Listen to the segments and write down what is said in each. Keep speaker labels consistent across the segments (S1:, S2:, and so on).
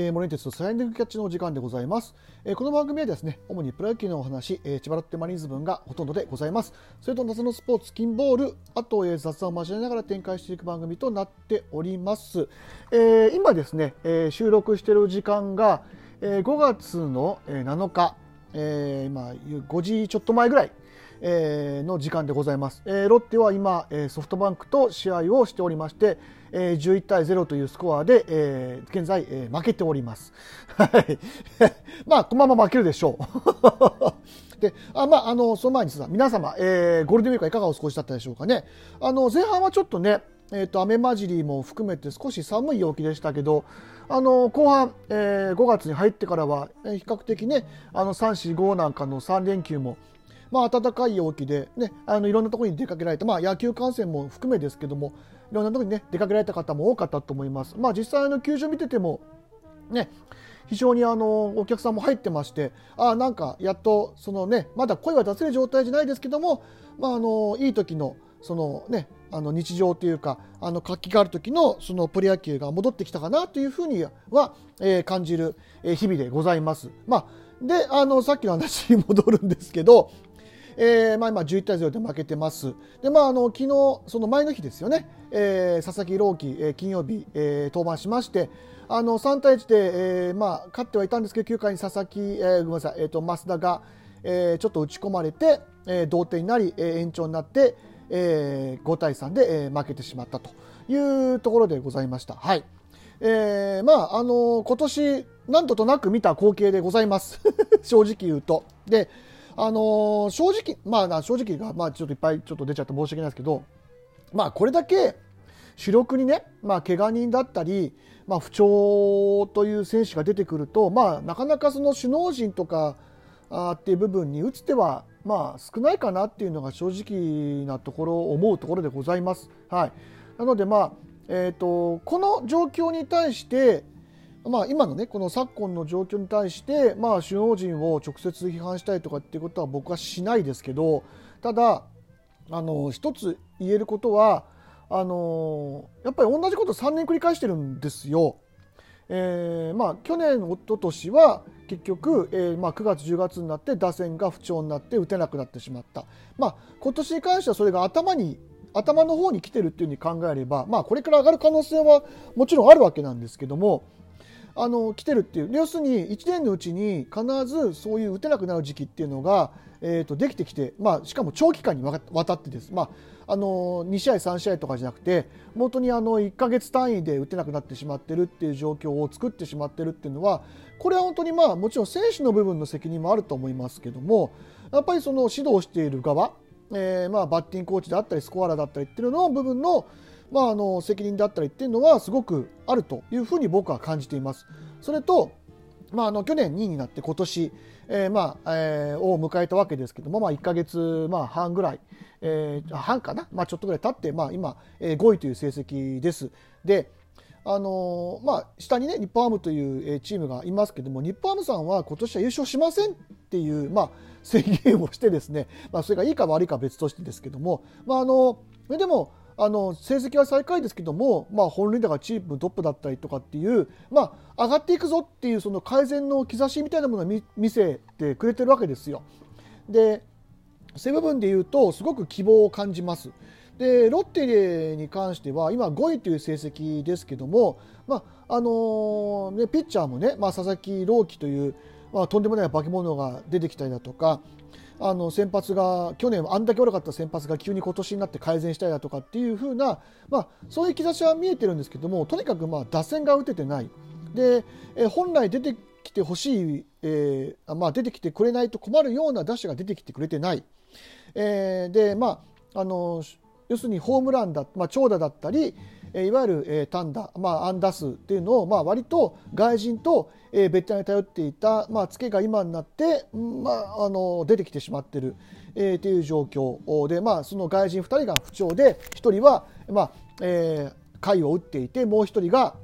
S1: えー、モレンテススライディングキャッチのお時間でございます、えー、この番組はですね主にプロ野球のお話、えー、千葉ロッテマリーンズ分がほとんどでございます。それと謎のスポーツ金ボールあと、えー、雑談を交えながら展開していく番組となっております、えー、今ですね、えー、収録している時間が、えー、5月の7日、えー、今5時ちょっと前ぐらいえー、の時間でございます、えー、ロッテは今、えー、ソフトバンクと試合をしておりまして、えー、11対0というスコアで、えー、現在、えー、負けております。はい。まあ、このまま負けるでしょう。で、あまあ、あの、その前にさ、皆様、えー、ゴールデンウィークはいかがお過ごしだったでしょうかね。あの、前半はちょっとね、え、ー、と、雨混じりも含めて少し寒い陽気でしたけど、あの、後半、えー、5月に入ってからは、比較的ね、あの、3、4、5なんかの3連休も、まあ、暖かい陽気で、ね、あのいろんなところに出かけられて、まあ、野球観戦も含めですけどもいろんなところに、ね、出かけられた方も多かったと思います。まあ、実際の球場見ててもね非常にあのお客さんも入ってましてあなんかやっとそのねまだ声は出せる状態じゃないですけども、まあ、あのいい時のそのねあの日常というかあの活気がある時のそのプロ野球が戻ってきたかなというふうには、えー、感じる日々でございます。まあ、であのさっきの話に戻るんですけどえー、まあ、今11対0で負けてます。で、まあ、あの、昨日、その前の日ですよね、えー、佐々木朗希、えー、金曜日、えー、登板しまして、あの、3対1で、えー、まあ、勝ってはいたんですけど、9回に佐々木、えー、ごめんなさい、えっ、ー、と、増田が、えー、ちょっと打ち込まれて、えー、同点になり、えー、延長になって、えー、5対3で、えー、負けてしまったというところでございました。はい。えー、まあ、あのー、今年、何度となく見た光景でございます。正直言うと。で、あのー、正直、まあ、正直が、まあ、ちょっといっぱいちょっと出ちゃって申し訳ないですけど、まあ、これだけ主力にね、まあ、怪我人だったり、まあ、不調という選手が出てくると、まあ、なかなかその首脳陣とかあっていう部分に打つ手は、まあ、少ないかなっていうのが正直なところ思うところでございます。はい、なので、まあえーとこの状況に対して、まあ、今のねこの昨今の状況に対して、まあ、首脳陣を直接批判したいとかっていうことは僕はしないですけどただあの一つ言えることはあのやっぱり同じこと3年繰り返してるんですよ。えーまあ、去年、一昨年は結局、えーまあ、9月、10月になって打線が不調になって打てなくなってしまった、まあ、今年に関してはそれが頭に頭の方に来てるっていうふうに考えれば、まあ、これから上がる可能性はもちろんあるわけなんですけどもあの来てるっていう。要するに1年のうちに必ずそういう打てなくなる時期っていうのが、えー、とできてきて、まあ、しかも長期間にわたってです、まあ、あの2試合、3試合とかじゃなくて本当にあの1か月単位で打てなくなってしまってるっていう状況を作ってしまってるっていうのはこれは本当にまあもちろん選手の部分の責任もあると思いますけどもやっぱりその指導している側、えー、まあバッティングコーチであったりスコアラーだったりっていうのの部分のまあ、あの責任だったりっていうのはすごくあるというふうに僕は感じています。それと、まあ、あの去年2位になって今年、えーまあえー、を迎えたわけですけども、まあ、1か月、まあ、半ぐらい、えー、半かな、まあ、ちょっとぐらい経って、まあ、今、えー、5位という成績です。であのー、まあ、下にね日本ハムというチームがいますけども日本ハムさんは今年は優勝しませんっていう、まあ、宣言をしてですね、まあ、それがいいか悪いか別としてですけども、まあ、あのそれでもあの成績は最下位ですけども、まあ、本塁打がチームトップだったりとかっていう、まあ、上がっていくぞっていうその改善の兆しみたいなものを見せてくれてるわけですよ。でそういう部分で言うとすごく希望を感じます。でロッテに関しては今5位という成績ですけども、まああのね、ピッチャーもね、まあ、佐々木朗希という、まあ、とんでもない化け物が出てきたりだとか、あの先発が去年あんだけ悪かった先発が急に今年になって改善したりだとかっていう風な、まあ、そういう兆しは見えてるんですけどもとにかくまあ打線が打ててない。で、え本来出てきてほしい、えー、まあ、出てきてくれないと困るような打者が出てきてくれてない、えー、でまああの要するにホームランだ、まあ、長打だったりいわゆる、単打、まあ、安打数っていうのを、まあ、割と外人と、えー、ベテランに頼っていた、まあ、ツケが今になって、まあ、あの出てきてしまっている、えー、という状況で、まあ、その外人2人が不調で1人は、まあえー、回を打っていてもう1人が、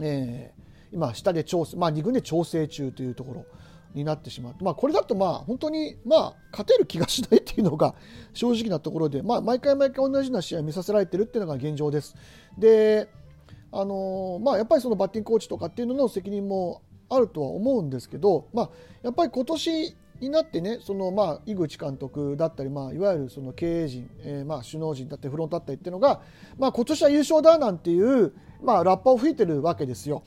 S1: えー、今下で調整、まあ、2軍で調整中というところ。になってしまう、まあ、これだとまあ本当にまあ勝てる気がしないっていうのが 正直なところで、まあ、毎回毎回同じような試合を見させられてるっていうのが現状です。であのまあ、やっぱりそのバッティングコーチとかっていうのの責任もあるとは思うんですけど、まあ、やっぱり今年になってねそのまあ井口監督だったり、まあ、いわゆるその経営陣、えー、まあ首脳陣だったりフロントだったりっていうのが、まあ、今年は優勝だなんていう、まあ、ラッパを吹いてるわけですよ。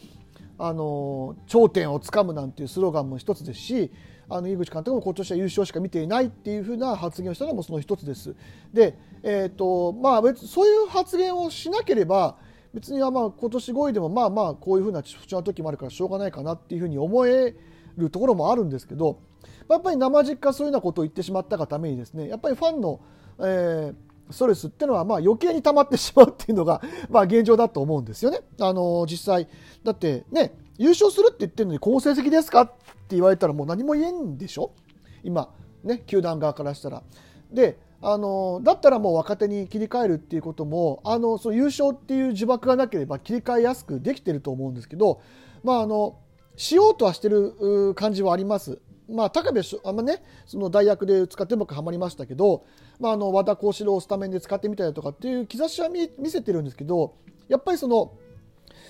S1: あの頂点をつかむなんていうスローガンも一つですしあの井口監督も今年は優勝しか見ていないっていうふうな発言をしたのもその一つです。で、えーとまあ、別そういう発言をしなければ別にはまあ今年5位でもまあまあこういうふうな不調な時もあるからしょうがないかなっていうふうに思えるところもあるんですけどやっぱり生実家そういうようなことを言ってしまったがためにですねやっぱりファンの、えー、ストレスっていうのはまあ余計に溜まってしまうっていうのが まあ現状だと思うんですよね。あの実際だってね優勝するって言ってるのに好成績ですかって言われたらもう何も言えんでしょ？今ね球団側からしたら。であのだったらもう若手に切り替えるっていうこともあのそう優勝っていう呪縛がなければ切り替えやすくできてると思うんですけど、まあ、あのしようとはしてる感じはあります。まあ、高部あんまね、その代役で使ってうまくはまりましたけど、まあ、あの和田幸四郎をスタメンで使ってみたりとかっていう兆しは見せてるんですけどやっぱりその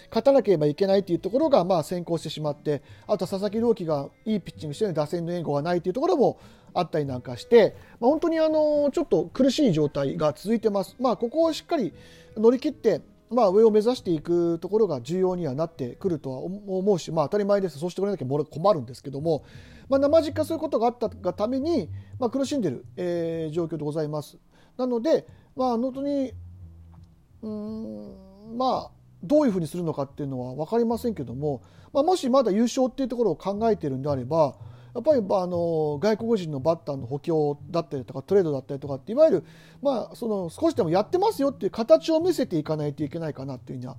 S1: 勝たなければいけないというところがまあ先行してしまってあとは佐々木朗希がいいピッチングしてる打線の援護がないというところもあったりなんかして、まあ、本当にあのちょっと苦しい状態が続いてます。まあ、ここをしっかり乗り切ってまあ、上を目指していくところが重要にはなってくるとは思うし、まあ、当たり前ですそうしてくれなきゃ困るんですけども、まあ、生実家そういうことがあったがために、まあ、苦しんでる、えー、状況でございます。なので、まあ、本当にうんまあどういうふうにするのかっていうのは分かりませんけども、まあ、もしまだ優勝っていうところを考えてるんであればやっぱりあの外国人のバッターの補強だったりとかトレードだったりとかっていわゆる、まあ、その少しでもやってますよっていう形を見せていかないといけないかなっていうふうには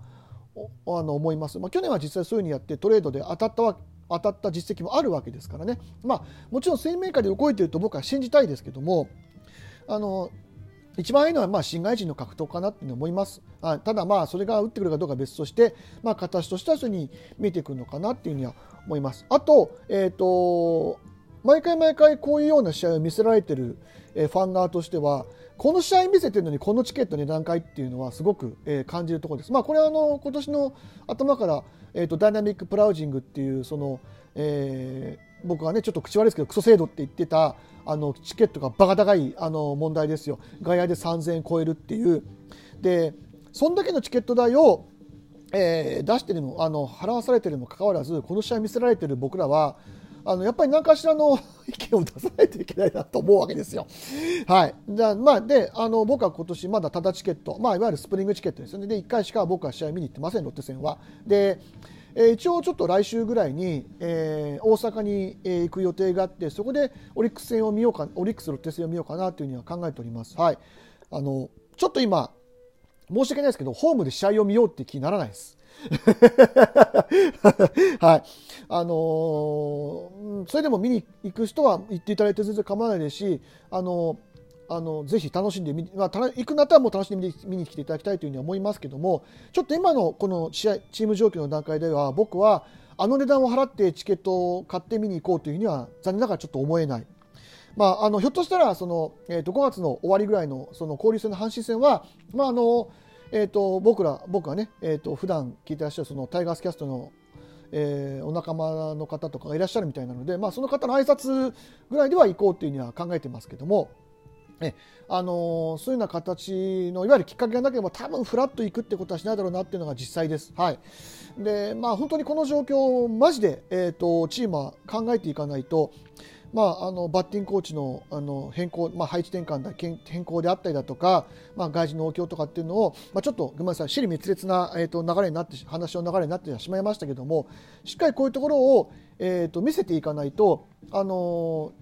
S1: あの思います、まあ、去年は実際そういうふうにやってトレードで当たったわ当たった実績もあるわけですからね、まあ、もちろん水面下で動いていると僕は信じたいですけどもあの一番いいのはまあ新外人の格闘かなって思います。あただまあそれが打ってくるかどうかは別として、まあ、形としてはそれに見えてくるのかなっていうふうには思います。あと、えっ、ー、と、毎回毎回こういうような試合を見せられてる、ファン側としては、この試合見せてるのにこのチケット値段階っていうのはすごく、感じるところです。まあこれはあの今年の頭から、えーと、ダイナミックプラウジングっていうその、えー、僕はねちょっと口悪いですけどクソ制度って言ってたあのチケットがバカ高いあの問題ですよ。外野で3000円超えるっていう。で、そんだけのチケット代を、えー、出してるの、あの払わされてるにもかかわらず、この試合見せられてる僕らは、あのやっぱり何かしらの 意見を出さないといけないなと思うわけですよ。はい。じゃ、まあ、で、あの、僕は今年まだただチケット、まあ、いわゆるスプリングチケットですよね。で、1回しか僕は試合見に行ってません、ロッテ戦は。で、えー、一応ちょっと来週ぐらいに、えー、大阪に、行く予定があってそこでオリックス戦を見ようかオリックスロッテ戦を見ようかなというふうには考えております。はい、あのちょっと今申し訳ないですけどホームで試合を見ようって気にならないです。はい、あのー、それでも見に行く人は行っていただいて全然構わないですし、あのーあのぜひ楽しんで、まあ、行くなったらもう楽しんで見に来ていただきたいというふうに思いますけどもちょっと今のこの試合チーム状況の段階では僕はあの値段を払ってチケットを買って見に行こうというふうには残念ながらちょっと思えない。まあ、あのひょっとしたらその、えー、と5月の終わりぐらいのその交流戦の阪神戦は、まああのえー、と僕ら僕はね、えー、と普段聞いてらっしゃるそのタイガースキャストのえー、お仲間の方とかがいらっしゃるみたいなので、まあ、その方の挨拶ぐらいでは行こうというには考えてますけども、えあのー、そういうような形のいわゆるきっかけがなければ多分フラッと行くってことはしないだろうなっていうのが実際です。はいでまあ、本当にこの状況マジで、えーと、チームは考えていかないと、まあ、あのバッティングコーチのあの変更、まあ、配置転換だ変更であったりだとか、まあ、外人の応供とかっていうのを、まあ、ちょっとごめんなさい、尻滅裂な、えーと、流れになって話の流れになってしまいましたけどもしっかりこういうところを、えーと、見せていかないと、あの、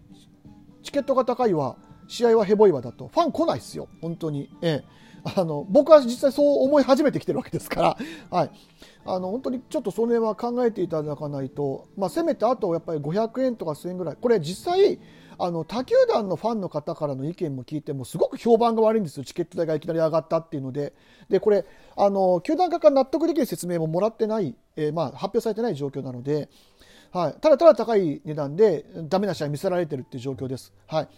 S1: チケットが高いは試合はヘボいわだとファン来ないですよ、本当に。ええあの僕は実際そう思い始めてきてるわけですから、はい、あの本当にちょっとその辺は考えていただかないと、まあ、せめてあとやっぱり500円とか1000円ぐらい。これ実際あの他球団のファンの方からの意見も聞いてもすごく評判が悪いんですよ。チケット代がいきなり上がったっていうので。でこれあの球団側から納得できる説明ももらってない、えー、まあ、発表されてない状況なので。はい、ただただ高い値段でダメな試合見せられてるっていう状況です。はい、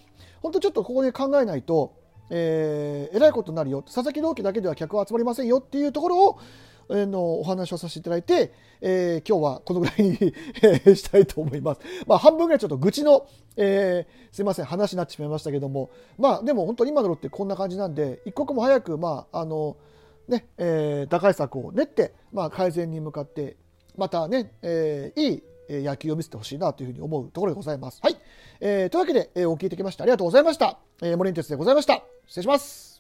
S1: 本当ちょっとここで考えないと、えー、えらいことになるよ佐々木朗希だけでは客は集まりませんよっていうところを、えーのお話をさせていただいて、えー今日はこのぐらいに したいと思います。まあ、半分ぐらいちょっと愚痴の、えーすいません、話になってしまいましたけども、まあ、でも本当に今のロってこんな感じなんで、一刻も早く、まあ、あの、ね、えー打開策を練って、まあ、改善に向かって、またね、えーいい野球を見せてほしいなというふうに思うところでございます。はい。えーというわけで、えーお聞きいただきましてありがとうございました。えー、森ンテスでございました。失礼します。